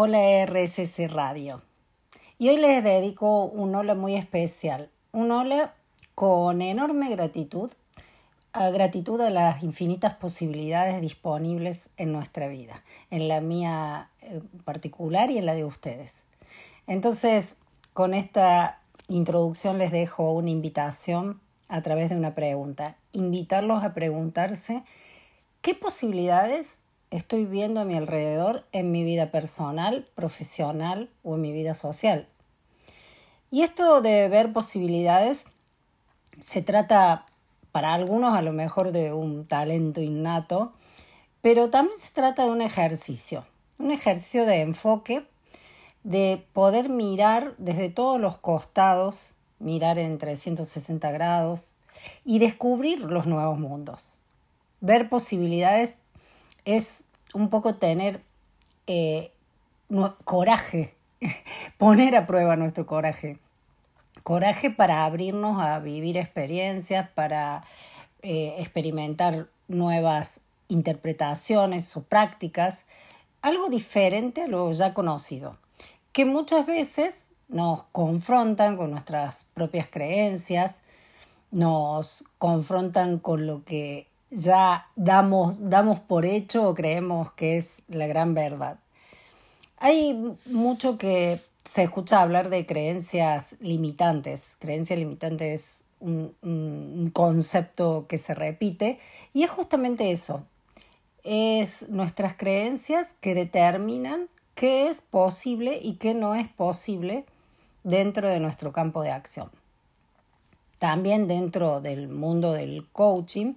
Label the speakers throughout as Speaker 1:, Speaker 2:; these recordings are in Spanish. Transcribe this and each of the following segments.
Speaker 1: Hola RSS Radio. Y hoy les dedico un hola muy especial, un hola con enorme gratitud, a gratitud a las infinitas posibilidades disponibles en nuestra vida, en la mía en particular y en la de ustedes. Entonces, con esta introducción les dejo una invitación a través de una pregunta, invitarlos a preguntarse qué posibilidades estoy viendo a mi alrededor en mi vida personal, profesional o en mi vida social. Y esto de ver posibilidades se trata para algunos a lo mejor de un talento innato, pero también se trata de un ejercicio, un ejercicio de enfoque, de poder mirar desde todos los costados, mirar en 360 grados y descubrir los nuevos mundos. Ver posibilidades es un poco tener eh, coraje, poner a prueba nuestro coraje. Coraje para abrirnos a vivir experiencias, para eh, experimentar nuevas interpretaciones o prácticas, algo diferente a lo ya conocido, que muchas veces nos confrontan con nuestras propias creencias, nos confrontan con lo que ya damos, damos por hecho o creemos que es la gran verdad. Hay mucho que se escucha hablar de creencias limitantes. Creencia limitante es un, un, concepto que se repite y es justamente eso. Es nuestras creencias que determinan qué es posible y qué no es posible dentro de nuestro campo de acción. También dentro del mundo del coaching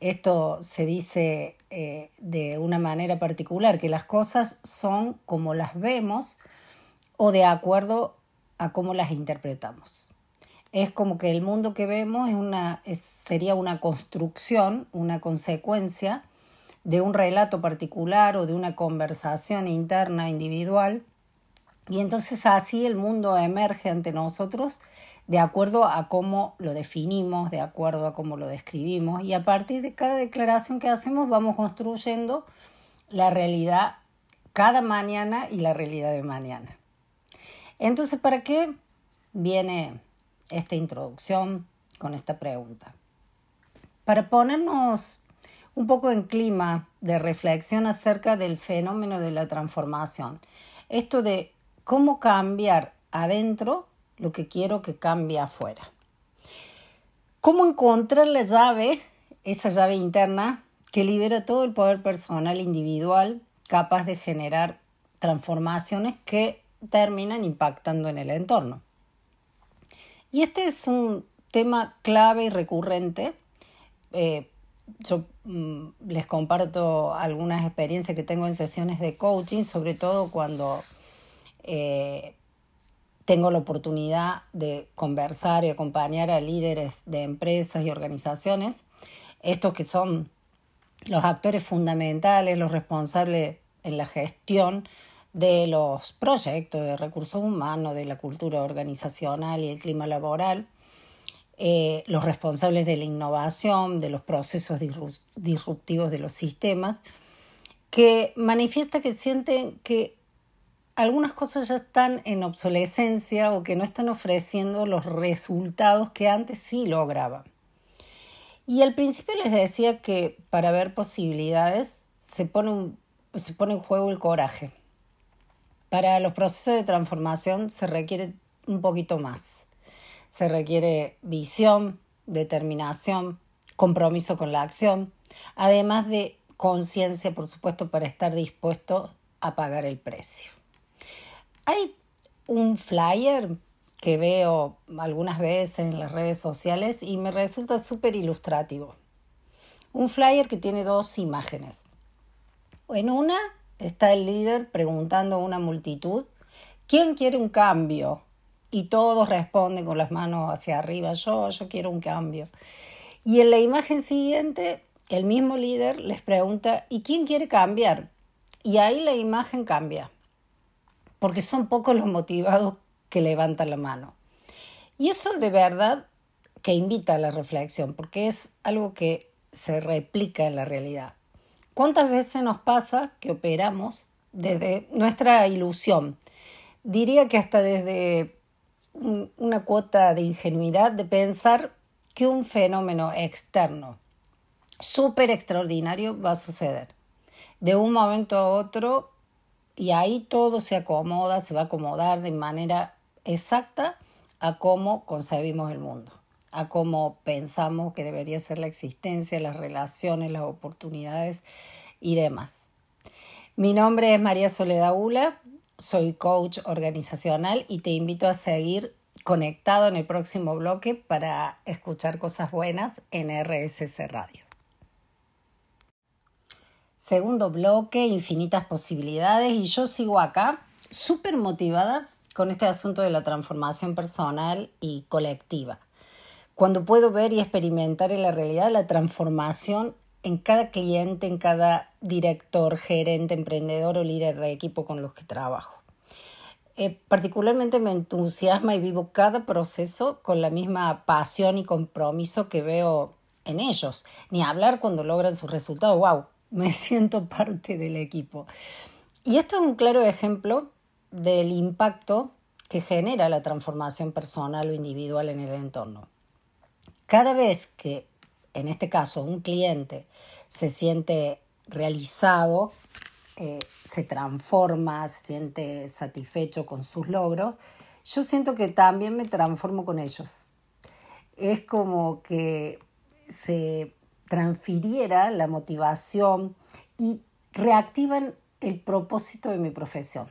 Speaker 1: esto se dice eh, de una manera particular, que las cosas son como las vemos o de acuerdo a cómo las interpretamos. Es como que el mundo que vemos es una, sería una construcción, una consecuencia de un relato particular o de una conversación interna individual. Y entonces así el mundo emerge ante nosotros de acuerdo a cómo lo definimos, de acuerdo a cómo lo describimos y a partir de cada declaración que hacemos vamos construyendo la realidad cada mañana y la realidad de mañana. Entonces, ¿para qué viene esta introducción con esta pregunta? Para ponernos un poco en clima de reflexión acerca del fenómeno de la transformación. Esto de cómo cambiar adentro lo que quiero que cambie afuera. ¿Cómo encontrar la llave, esa llave interna que libera todo el poder personal individual capaz de generar transformaciones que terminan impactando en el entorno? Y este es un tema clave y recurrente. Eh, yo mm, les comparto algunas experiencias que tengo en sesiones de coaching, sobre todo cuando eh, tengo la oportunidad de conversar y acompañar a líderes de empresas y organizaciones, estos que son los actores fundamentales, los responsables en la gestión de los proyectos de recursos humanos, de la cultura organizacional y el clima laboral, eh, los responsables de la innovación, de los procesos disruptivos de los sistemas, que manifiesta que sienten que algunas cosas ya están en obsolescencia o que no están ofreciendo los resultados que antes sí lograban. Y al principio les decía que para ver posibilidades se pone, se pone en juego el coraje. Para los procesos de transformación se requiere un poquito más. Se requiere visión, determinación, compromiso con la acción, además de conciencia, por supuesto, para estar dispuesto a pagar el precio. Hay un flyer que veo algunas veces en las redes sociales y me resulta súper ilustrativo. Un flyer que tiene dos imágenes. En una está el líder preguntando a una multitud, ¿quién quiere un cambio? Y todos responden con las manos hacia arriba, yo, yo quiero un cambio. Y en la imagen siguiente, el mismo líder les pregunta, ¿y quién quiere cambiar? Y ahí la imagen cambia porque son pocos los motivados que levantan la mano. Y eso de verdad que invita a la reflexión, porque es algo que se replica en la realidad. ¿Cuántas veces nos pasa que operamos desde nuestra ilusión. Diría que hasta desde una cuota de ingenuidad de pensar que un fenómeno externo súper extraordinario va a suceder. De un momento a otro y ahí todo se acomoda, se va a acomodar de manera exacta a cómo concebimos el mundo, a cómo pensamos que debería ser la existencia, las relaciones, las oportunidades y demás. Mi nombre es María Soledad Ula, soy coach organizacional y te invito a seguir conectado en el próximo bloque para escuchar cosas buenas en RSC Radio. Segundo bloque, infinitas posibilidades y yo sigo acá súper motivada con este asunto de la transformación personal y colectiva. Cuando puedo ver y experimentar en la realidad la transformación en cada cliente, en cada director, gerente, emprendedor o líder de equipo con los que trabajo. Eh, particularmente me entusiasma y vivo cada proceso con la misma pasión y compromiso que veo en ellos. Ni hablar cuando logran sus resultados. ¡Wow! Me siento parte del equipo. Y esto es un claro ejemplo del impacto que genera la transformación personal o individual en el entorno. Cada vez que, en este caso, un cliente se siente realizado, eh, se transforma, se siente satisfecho con sus logros, yo siento que también me transformo con ellos. Es como que se transfiriera la motivación y reactivan el propósito de mi profesión.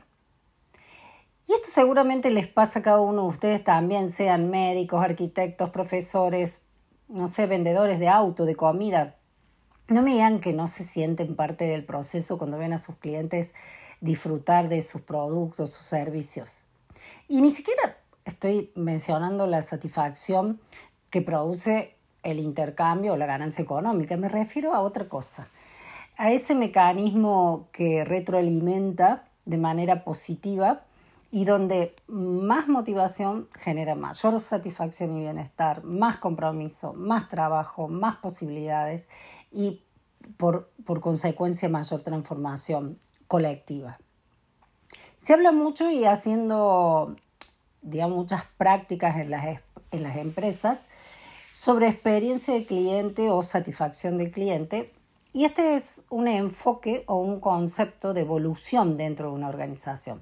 Speaker 1: Y esto seguramente les pasa a cada uno de ustedes también, sean médicos, arquitectos, profesores, no sé, vendedores de auto, de comida. No me digan que no se sienten parte del proceso cuando ven a sus clientes disfrutar de sus productos, sus servicios. Y ni siquiera estoy mencionando la satisfacción que produce el intercambio o la ganancia económica, me refiero a otra cosa, a ese mecanismo que retroalimenta de manera positiva y donde más motivación genera mayor satisfacción y bienestar, más compromiso, más trabajo, más posibilidades y por, consecuencia mayor transformación colectiva. Se habla mucho y haciendo digamos, muchas prácticas en las, en las empresas sobre experiencia del cliente o satisfacción del cliente y este es un enfoque o un concepto de evolución dentro de una organización.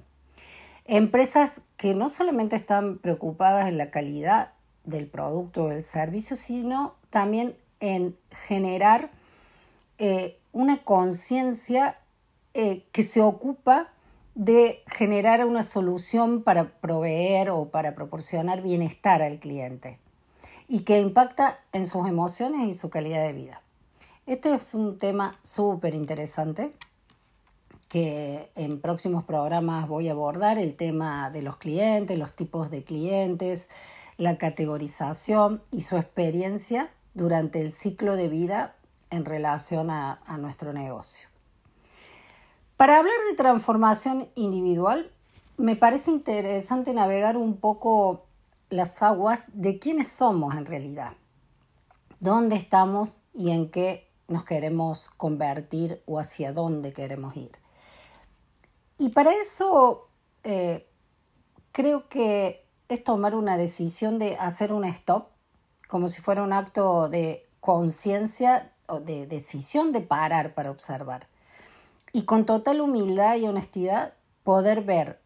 Speaker 1: Empresas que no solamente están preocupadas en la calidad del producto o del servicio, sino también en generar eh, una conciencia eh, que se ocupa de generar una solución para proveer o para proporcionar bienestar al cliente y que impacta en sus emociones y su calidad de vida. Este es un tema súper interesante que en próximos programas voy a abordar el tema de los clientes, los tipos de clientes, la categorización y su experiencia durante el ciclo de vida en relación a, a nuestro negocio. Para hablar de transformación individual, me parece interesante navegar un poco las aguas de quiénes somos en realidad, dónde estamos y en qué nos queremos convertir o hacia dónde queremos ir. Y para eso eh, creo que es tomar una decisión de hacer un stop, como si fuera un acto de conciencia o de decisión de parar para observar. Y con total humildad y honestidad poder ver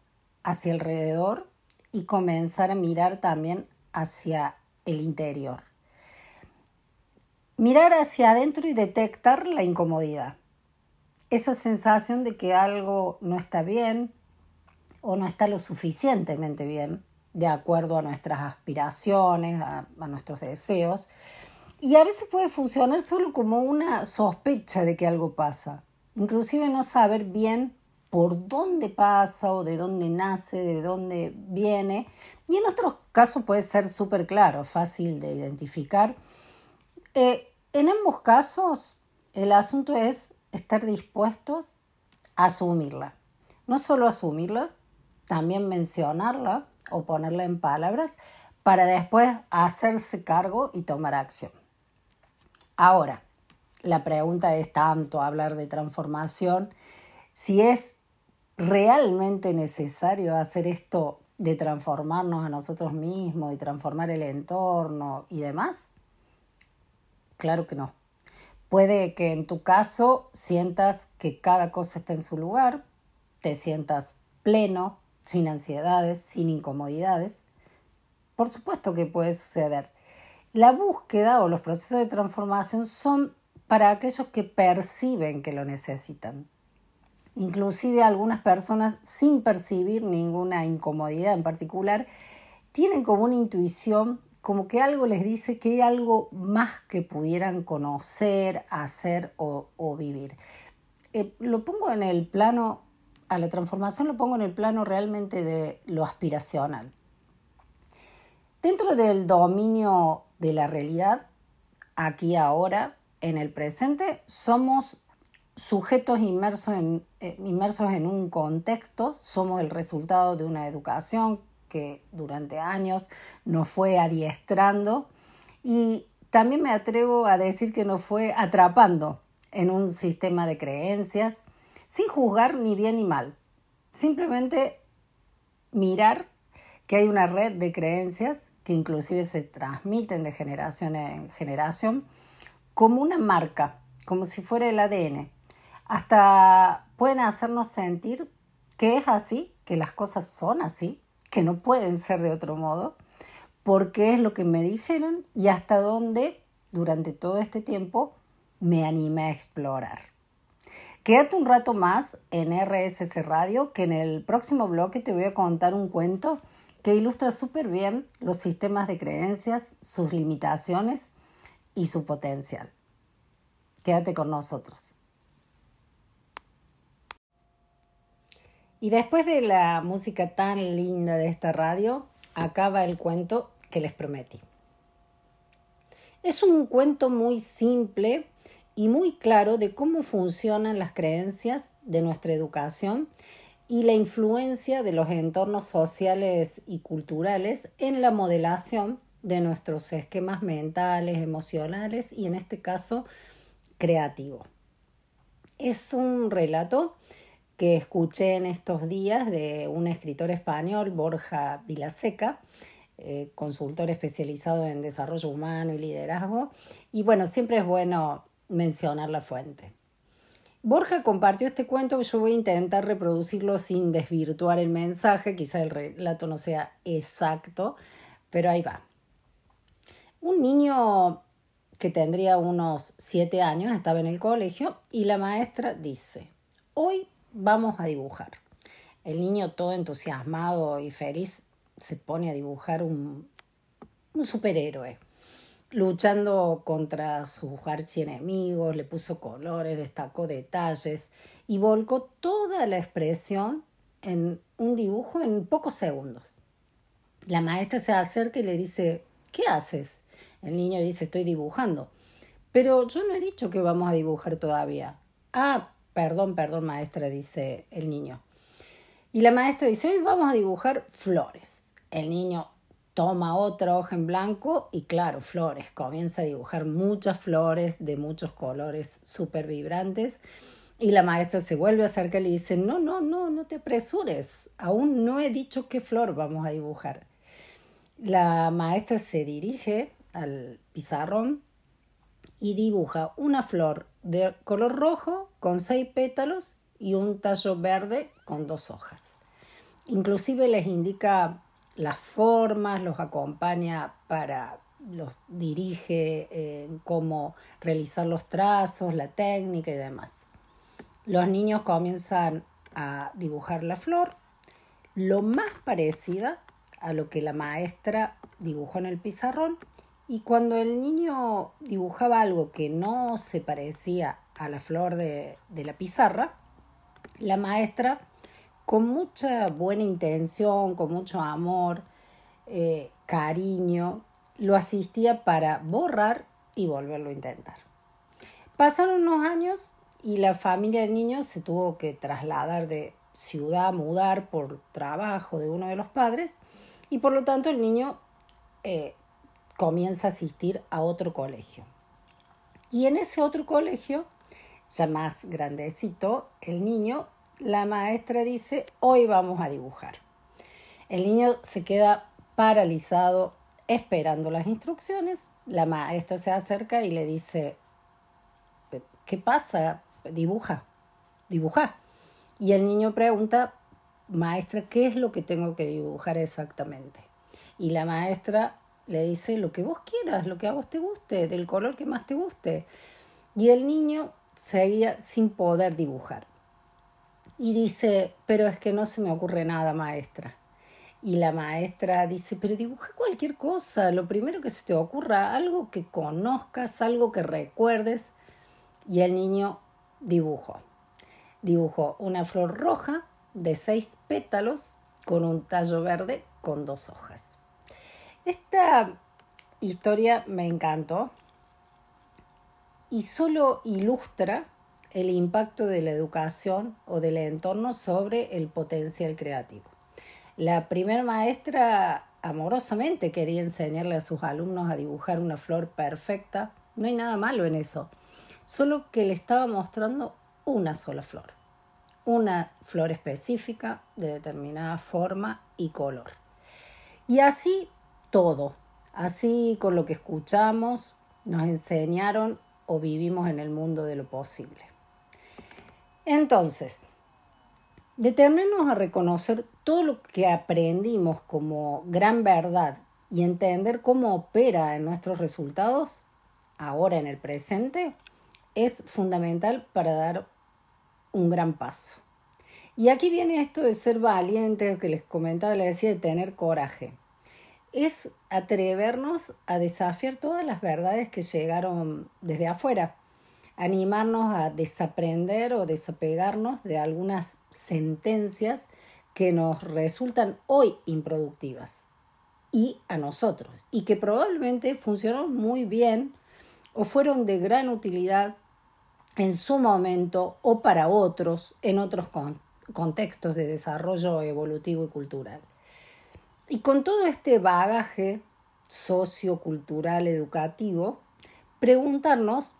Speaker 1: hacia alrededor y comenzar a mirar también hacia el interior. Mirar hacia adentro y detectar la incomodidad esa sensación de que algo no está bien o no está lo suficientemente bien de acuerdo a nuestras aspiraciones, a, nuestros deseos. Y a veces puede funcionar solo como una sospecha de que algo pasa. Inclusive no saber bien por dónde pasa o de dónde nace, de dónde viene. Y en otros casos puede ser súper claro, fácil de identificar. Eh, en ambos casos, el asunto es estar dispuestos a asumirla. No solo asumirla, también mencionarla o ponerla en palabras para después hacerse cargo y tomar acción. Ahora, la pregunta es tanto hablar de transformación, si es realmente necesario hacer esto de transformarnos a nosotros mismos y transformar el entorno y demás? Claro que no. Puede que en tu caso sientas que cada cosa está en su lugar, te sientas pleno, sin ansiedades, sin incomodidades. Por supuesto que puede suceder. La búsqueda o los procesos de transformación son para aquellos que perciben que lo necesitan. Inclusive algunas personas sin percibir ninguna incomodidad en particular tienen como una intuición como que algo les dice que hay algo más que pudieran conocer, hacer o, vivir. Eh, lo pongo en el plano, a la transformación lo pongo en el plano realmente de lo aspiracional. Dentro del dominio de la realidad, aquí ahora, en el presente, somos sujetos inmersos en, eh, inmersos en un contexto, somos el resultado de una educación que durante años nos fue adiestrando y también me atrevo a decir que nos fue atrapando en un sistema de creencias sin juzgar ni bien ni mal. Simplemente mirar que hay una red de creencias que inclusive se transmiten de generación en generación como una marca, como si fuera el ADN. Hasta pueden hacernos sentir que es así, que las cosas son así, que no pueden ser de otro modo, porque es lo que me dijeron y hasta dónde durante todo este tiempo me animé a explorar. Quédate un rato más en RSS Radio, que en el próximo bloque te voy a contar un cuento que ilustra súper bien los sistemas de creencias, sus limitaciones y su potencial. Quédate con nosotros. Y después de la música tan linda de esta radio, acaba el cuento que les prometí. Es un cuento muy simple y muy claro de cómo funcionan las creencias de nuestra educación y la influencia de los entornos sociales y culturales en la modelación de nuestros esquemas mentales, emocionales y en este caso creativo. Es un relato que escuché en estos días de un escritor español, Borja Vilaseca, eh, consultor especializado en desarrollo humano y liderazgo. Y bueno, siempre es bueno mencionar la fuente. Borja compartió este cuento, yo voy a intentar reproducirlo sin desvirtuar el mensaje, quizá el relato no sea exacto, pero ahí va. Un niño que tendría unos siete años estaba en el colegio y la maestra dice, hoy vamos a dibujar. El niño todo entusiasmado y feliz se pone a dibujar un, un superhéroe, luchando contra sus archienemigos, le puso colores, destacó detalles y volcó toda la expresión en un dibujo en pocos segundos. La maestra se acerca y le dice, ¿qué haces? El niño dice, estoy dibujando. Pero yo no he dicho que vamos a dibujar todavía. Ah, Perdón, perdón, maestra, dice el niño. Y la maestra dice, hoy vamos a dibujar flores. El niño toma otra hoja en blanco y claro, flores. Comienza a dibujar muchas flores de muchos colores súper vibrantes. Y la maestra se vuelve a acercar y le dice, no, no, no, no te apresures. Aún no he dicho qué flor vamos a dibujar. La maestra se dirige al pizarrón y dibuja una flor de color rojo con seis pétalos y un tallo verde con dos hojas. Inclusive les indica las formas, los acompaña para, los dirige en cómo realizar los trazos, la técnica y demás. Los niños comienzan a dibujar la flor lo más parecida a lo que la maestra dibujó en el pizarrón y cuando el niño dibujaba algo que no se parecía a la flor de, la pizarra, la maestra, con mucha buena intención, con mucho amor, eh, cariño, lo asistía para borrar y volverlo a intentar. Pasaron unos años y la familia del niño se tuvo que trasladar de ciudad, mudar por trabajo de uno de los padres y por lo tanto el niño eh, comienza a asistir a otro colegio. Y en ese otro colegio, ya más grandecito, el niño la maestra dice, hoy vamos a dibujar. El niño se queda paralizado esperando las instrucciones. La maestra se acerca y le dice, ¿qué pasa? Dibuja, dibuja. Y el niño pregunta, maestra, ¿qué es lo que tengo que dibujar exactamente? Y la maestra le dice lo que vos quieras, lo que a vos te guste, del color que más te guste. Y el niño seguía sin poder dibujar. Y dice, pero es que no se me ocurre nada, maestra. Y la maestra dice, pero dibuja cualquier cosa, lo primero que se te ocurra, algo que conozcas, algo que recuerdes. Y el niño dibujó. Dibujó una flor roja de seis pétalos con un tallo verde con dos hojas. Esta historia me encantó y solo ilustra el impacto de la educación o del entorno sobre el potencial creativo. La primera maestra amorosamente quería enseñarle a sus alumnos a dibujar una flor perfecta. No hay nada malo en eso, solo que le estaba mostrando una sola flor, una flor específica de determinada forma y color. Y así todo, así con lo que escuchamos, nos enseñaron o vivimos en el mundo de lo posible. Entonces, detenernos a reconocer todo lo que aprendimos como gran verdad y entender cómo opera en nuestros resultados, ahora en el presente, es fundamental para dar un gran paso. Y aquí viene esto de ser valiente, que les comentaba, les decía, de tener coraje es atrevernos a desafiar todas las verdades que llegaron desde afuera, animarnos a desaprender o desapegarnos de algunas sentencias que nos resultan hoy improductivas. Y a nosotros, y que probablemente funcionaron muy bien o fueron de gran utilidad en su momento o para otros en otros contextos de desarrollo evolutivo y cultural. Y con todo este bagaje sociocultural educativo, preguntarnos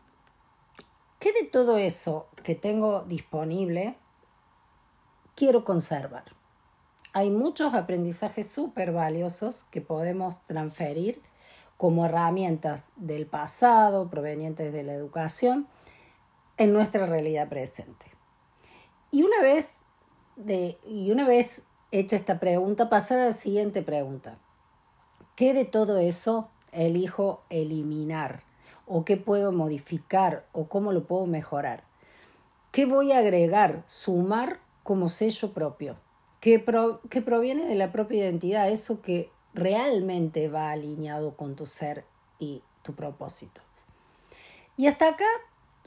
Speaker 1: qué de todo eso que tengo disponible quiero conservar. Hay muchos aprendizajes súper valiosos que podemos transferir como herramientas del pasado provenientes de la educación en nuestra realidad presente. Y una vez, de, y una vez hecha esta pregunta, pasar a la siguiente pregunta. ¿Qué de todo eso elijo eliminar? ¿O qué puedo modificar? ¿O cómo lo puedo mejorar? ¿Qué voy a agregar, sumar como sello propio? ¿Qué, que proviene de la propia identidad? Eso que realmente va alineado con tu ser y tu propósito. Y hasta acá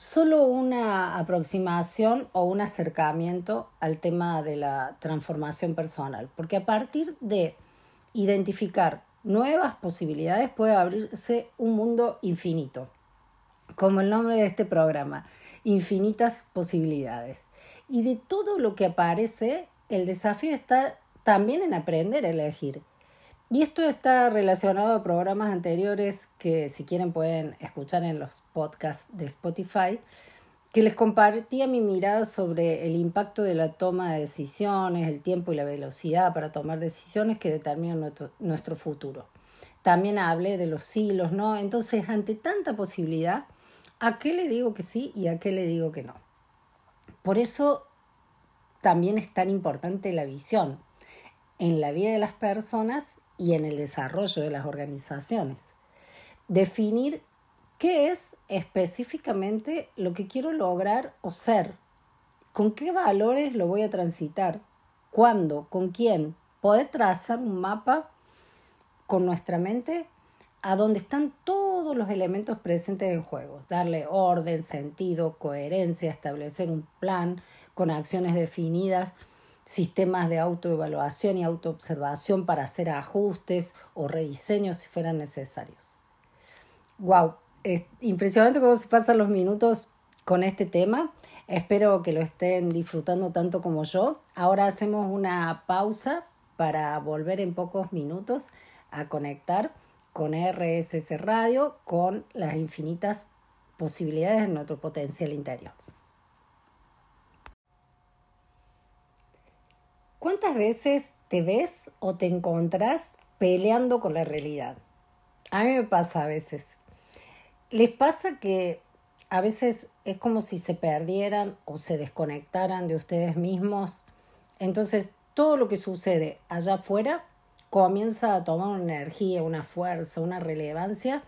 Speaker 1: solo una aproximación o un acercamiento al tema de la transformación personal, porque a partir de identificar nuevas posibilidades puede abrirse un mundo infinito, como el nombre de este programa, infinitas posibilidades. Y de todo lo que aparece, el desafío está también en aprender a elegir y esto está relacionado a programas anteriores que si quieren pueden escuchar en los podcasts de Spotify, que les compartía mi mirada sobre el impacto de la toma de decisiones, el tiempo y la velocidad para tomar decisiones que determinan nuestro, nuestro futuro. También hablé de los hilos, ¿no? Entonces, ante tanta posibilidad, ¿a qué le digo que sí y a qué le digo que no? Por eso también es tan importante la visión en la vida de las personas y en el desarrollo de las organizaciones. Definir qué es específicamente lo que quiero lograr o ser, con qué valores lo voy a transitar, cuándo, con quién, poder trazar un mapa con nuestra mente a donde están todos los elementos presentes en juego, darle orden, sentido, coherencia, establecer un plan con acciones definidas sistemas de autoevaluación y autoobservación para hacer ajustes o rediseños si fueran necesarios. ¡Wow! Es impresionante cómo se pasan los minutos con este tema. Espero que lo estén disfrutando tanto como yo. Ahora hacemos una pausa para volver en pocos minutos a conectar con RSS Radio con las infinitas posibilidades de nuestro potencial interior. ¿Cuántas veces te ves o te encontrás peleando con la realidad? A mí me pasa a veces. ¿Les pasa que a veces es como si se perdieran o se desconectaran de ustedes mismos? Entonces todo lo que sucede allá afuera comienza a tomar una energía, una fuerza, una relevancia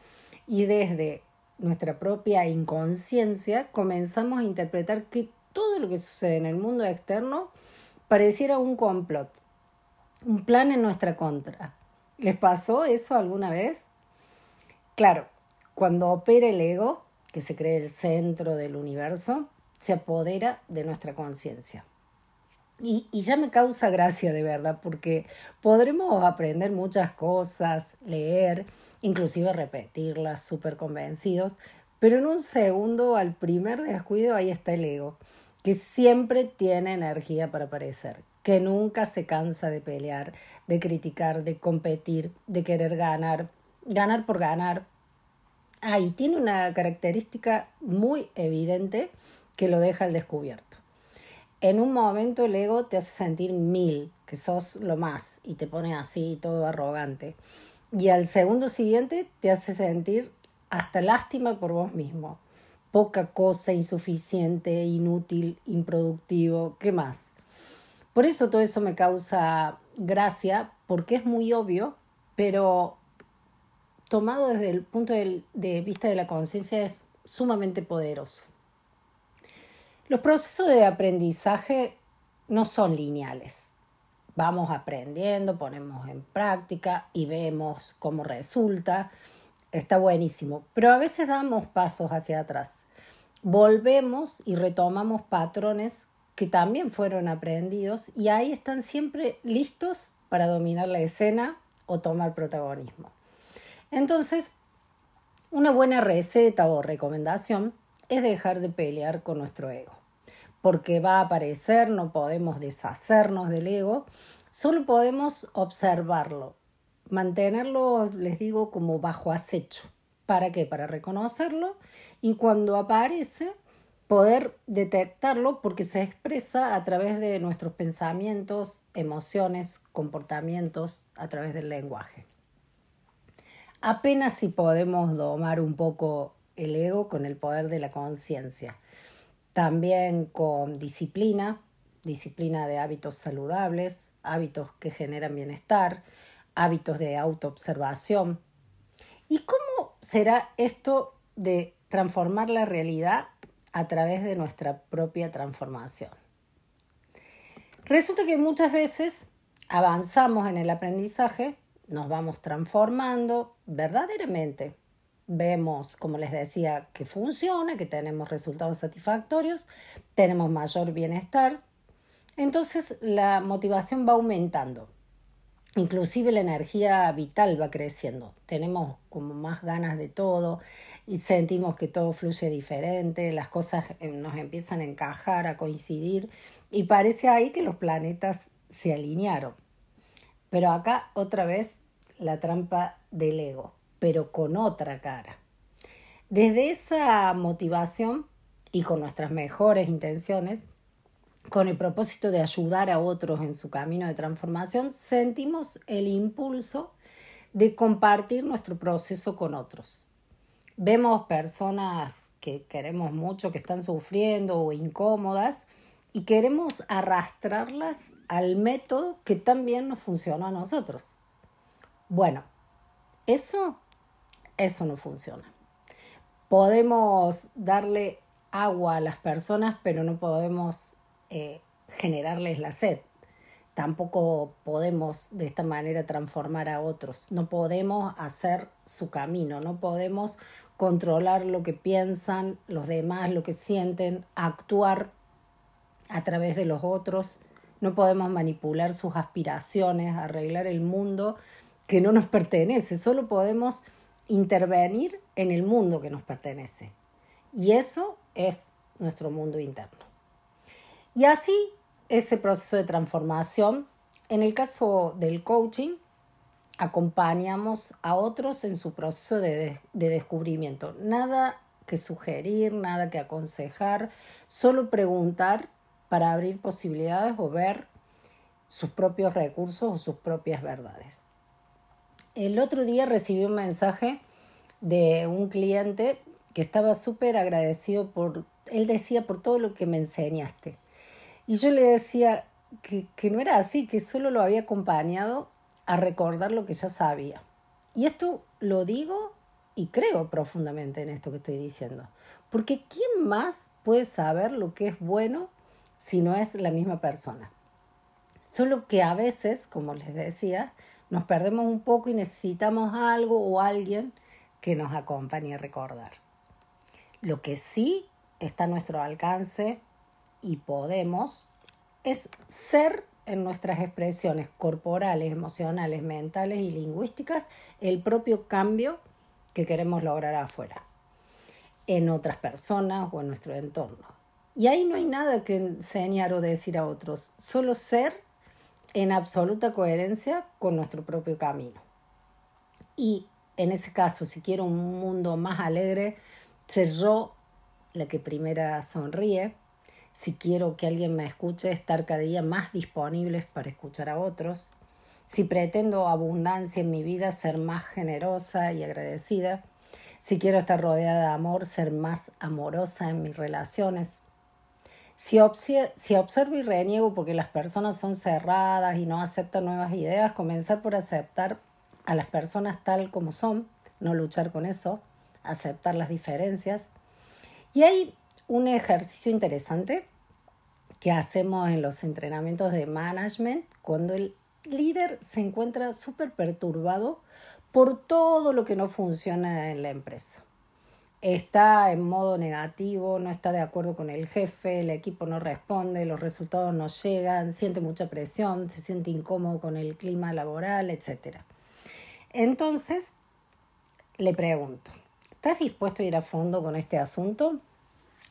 Speaker 1: y desde nuestra propia inconsciencia comenzamos a interpretar que todo lo que sucede en el mundo externo pareciera un complot, un plan en nuestra contra. ¿Les pasó eso alguna vez? Claro, cuando opera el ego, que se cree el centro del universo, se apodera de nuestra conciencia. Y, y, ya me causa gracia de verdad, porque podremos aprender muchas cosas, leer, inclusive repetirlas súper convencidos, pero en un segundo, al primer descuido, ahí está el ego, que siempre tiene energía para aparecer, que nunca se cansa de pelear, de criticar, de competir, de querer ganar, ganar por ganar. Ah, y tiene una característica muy evidente que lo deja al descubierto. En un momento el ego te hace sentir mil, que sos lo más, y te pone así todo arrogante. Y al segundo siguiente te hace sentir hasta lástima por vos mismo. Poca cosa, insuficiente, inútil, improductivo, ¿qué más? Por eso todo eso me causa gracia, porque es muy obvio, pero tomado desde el punto de vista de la conciencia es sumamente poderoso. Los procesos de aprendizaje no son lineales. Vamos aprendiendo, ponemos en práctica y vemos cómo resulta. Está buenísimo, pero a veces damos pasos hacia atrás. Volvemos y retomamos patrones que también fueron aprendidos y ahí están siempre listos para dominar la escena o tomar protagonismo. Entonces, una buena receta o recomendación es dejar de pelear con nuestro ego, porque va a aparecer, no podemos deshacernos del ego, solo podemos observarlo, mantenerlo, les digo, como bajo acecho. ¿Para qué? Para reconocerlo y cuando aparece poder detectarlo porque se expresa a través de nuestros pensamientos, emociones, comportamientos, a través del lenguaje apenas si podemos domar un poco el ego con el poder de la conciencia. También con disciplina, disciplina de hábitos saludables, hábitos que generan bienestar, hábitos de autoobservación. ¿Y cómo será esto de transformar la realidad a través de nuestra propia transformación? Resulta que muchas veces avanzamos en el aprendizaje nos vamos transformando verdaderamente. Vemos, como les decía, que funciona, que tenemos resultados satisfactorios, tenemos mayor bienestar. Entonces la motivación va aumentando. Inclusive la energía vital va creciendo. Tenemos como más ganas de todo y sentimos que todo fluye diferente, las cosas eh, nos empiezan a encajar, a coincidir y parece ahí que los planetas se alinearon. Pero acá otra vez la trampa del ego, pero con otra cara. Desde esa motivación y con nuestras mejores intenciones, con el propósito de ayudar a otros en su camino de transformación, sentimos el impulso de compartir nuestro proceso con otros. Vemos personas que queremos mucho, que están sufriendo o incómodas, y queremos arrastrarlas al método que también nos funcionó a nosotros. Bueno, eso, eso no funciona. Podemos darle agua a las personas, pero no podemos eh, generarles la sed. Tampoco podemos de esta manera transformar a otros. No podemos hacer su camino, no podemos controlar lo que piensan los demás, lo que sienten, actuar a través de los otros, no podemos manipular sus aspiraciones, arreglar el mundo que no nos pertenece, solo podemos intervenir en el mundo que nos pertenece. Y eso es nuestro mundo interno. Y así, ese proceso de transformación, en el caso del coaching, acompañamos a otros en su proceso de, de descubrimiento. Nada que sugerir, nada que aconsejar, solo preguntar para abrir posibilidades o ver sus propios recursos o sus propias verdades. El otro día recibí un mensaje de un cliente que estaba súper agradecido por, él decía, por todo lo que me enseñaste. Y yo le decía que, que no era así, que solo lo había acompañado a recordar lo que ya sabía. Y esto lo digo y creo profundamente en esto que estoy diciendo. Porque ¿quién más puede saber lo que es bueno si no es la misma persona? Solo que a veces, como les decía, nos perdemos un poco y necesitamos algo o alguien que nos acompañe a recordar. Lo que sí está a nuestro alcance y podemos es ser en nuestras expresiones corporales, emocionales, mentales y lingüísticas el propio cambio que queremos lograr afuera, en otras personas o en nuestro entorno. Y ahí no hay nada que enseñar o decir a otros, solo ser en absoluta coherencia con nuestro propio camino. Y en ese caso, si quiero un mundo más alegre, ser yo la que primera sonríe. Si quiero que alguien me escuche, estar cada día más disponibles para escuchar a otros. Si pretendo abundancia en mi vida, ser más generosa y agradecida. Si quiero estar rodeada de amor, ser más amorosa en mis relaciones. Si, si observo y reniego porque las personas son cerradas y no aceptan nuevas ideas, comenzar por aceptar a las personas tal como son, no luchar con eso, aceptar las diferencias. Y hay un ejercicio interesante que hacemos en los entrenamientos de management cuando el líder se encuentra súper perturbado por todo lo que no funciona en la empresa está en modo negativo, no está de acuerdo con el jefe, el equipo no responde, los resultados no llegan, siente mucha presión, se siente incómodo con el clima laboral, etc. Entonces, le pregunto, ¿estás dispuesto a ir a fondo con este asunto?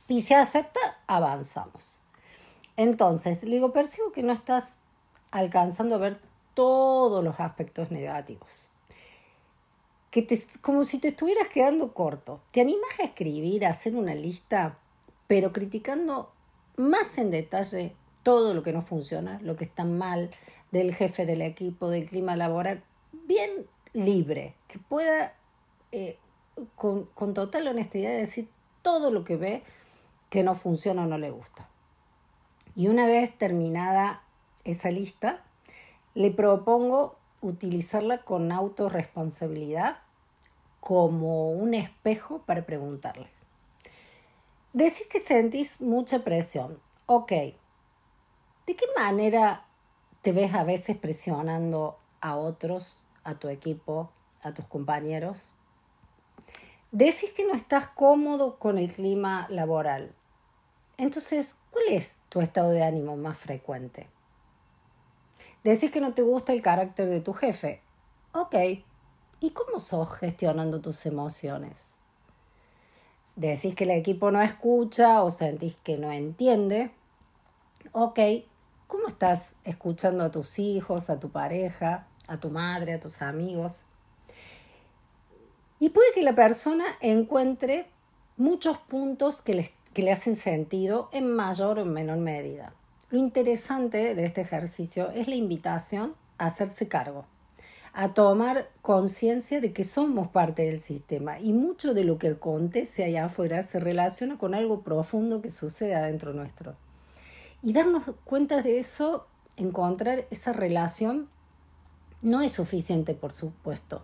Speaker 1: Y si acepta, avanzamos. Entonces, le digo, percibo que no estás alcanzando a ver todos los aspectos negativos que como si te estuvieras quedando corto. ¿Te animas a escribir, a hacer una lista, pero criticando más en detalle todo lo que no funciona, lo que está mal del jefe del equipo, del clima laboral, bien libre, que pueda eh, con total honestidad decir todo lo que ve que no funciona o no le gusta. Y una vez terminada esa lista, le propongo utilizarla con autorresponsabilidad como un espejo para preguntarles. Decís que sentís mucha presión. Ok. ¿De qué manera te ves a veces presionando a otros, a tu equipo, a tus compañeros? Decís que no estás cómodo con el clima laboral. Entonces, ¿cuál es tu estado de ánimo más frecuente? Decís que no te gusta el carácter de tu jefe. Ok. ¿Y cómo sos gestionando tus emociones? Decís que el equipo no escucha o sentís que no entiende. Ok. ¿Cómo estás escuchando a tus hijos, a tu pareja, a tu madre, a tus amigos? Y puede que la persona encuentre muchos puntos que, que le hacen sentido en mayor o en menor medida. Lo interesante de este ejercicio es la invitación a hacerse cargo, a tomar conciencia de que somos parte del sistema y mucho de lo que acontece allá afuera se relaciona con algo profundo que sucede adentro nuestro. Y darnos cuenta de eso, encontrar esa relación, no es suficiente, por supuesto,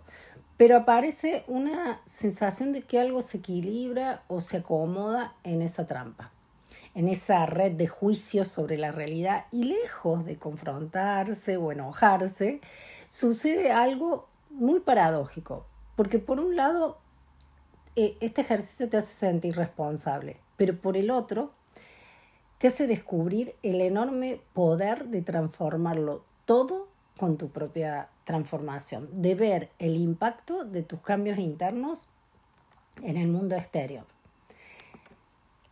Speaker 1: pero aparece una sensación de que algo se equilibra o se acomoda en esa trampa en esa red de juicios sobre la realidad. Y lejos de confrontarse o enojarse, sucede algo muy paradójico, porque por un lado eh, este ejercicio te hace sentir responsable, pero por el otro te hace descubrir el enorme poder de transformarlo todo con tu propia transformación, de ver el impacto de tus cambios internos en el mundo exterior.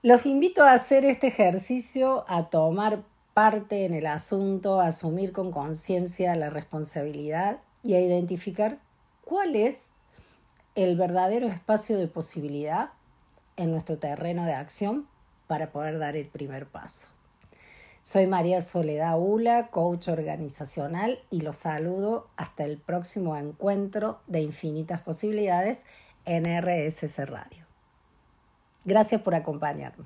Speaker 1: Los invito a hacer este ejercicio, a tomar parte en el asunto, a asumir con conciencia la responsabilidad y a identificar cuál es el verdadero espacio de posibilidad en nuestro terreno de acción para poder dar el primer paso. Soy María Soledad Ula, coach organizacional, y los saludo hasta el próximo encuentro de Infinitas Posibilidades en RSS Radio. Gracias por acompañarme.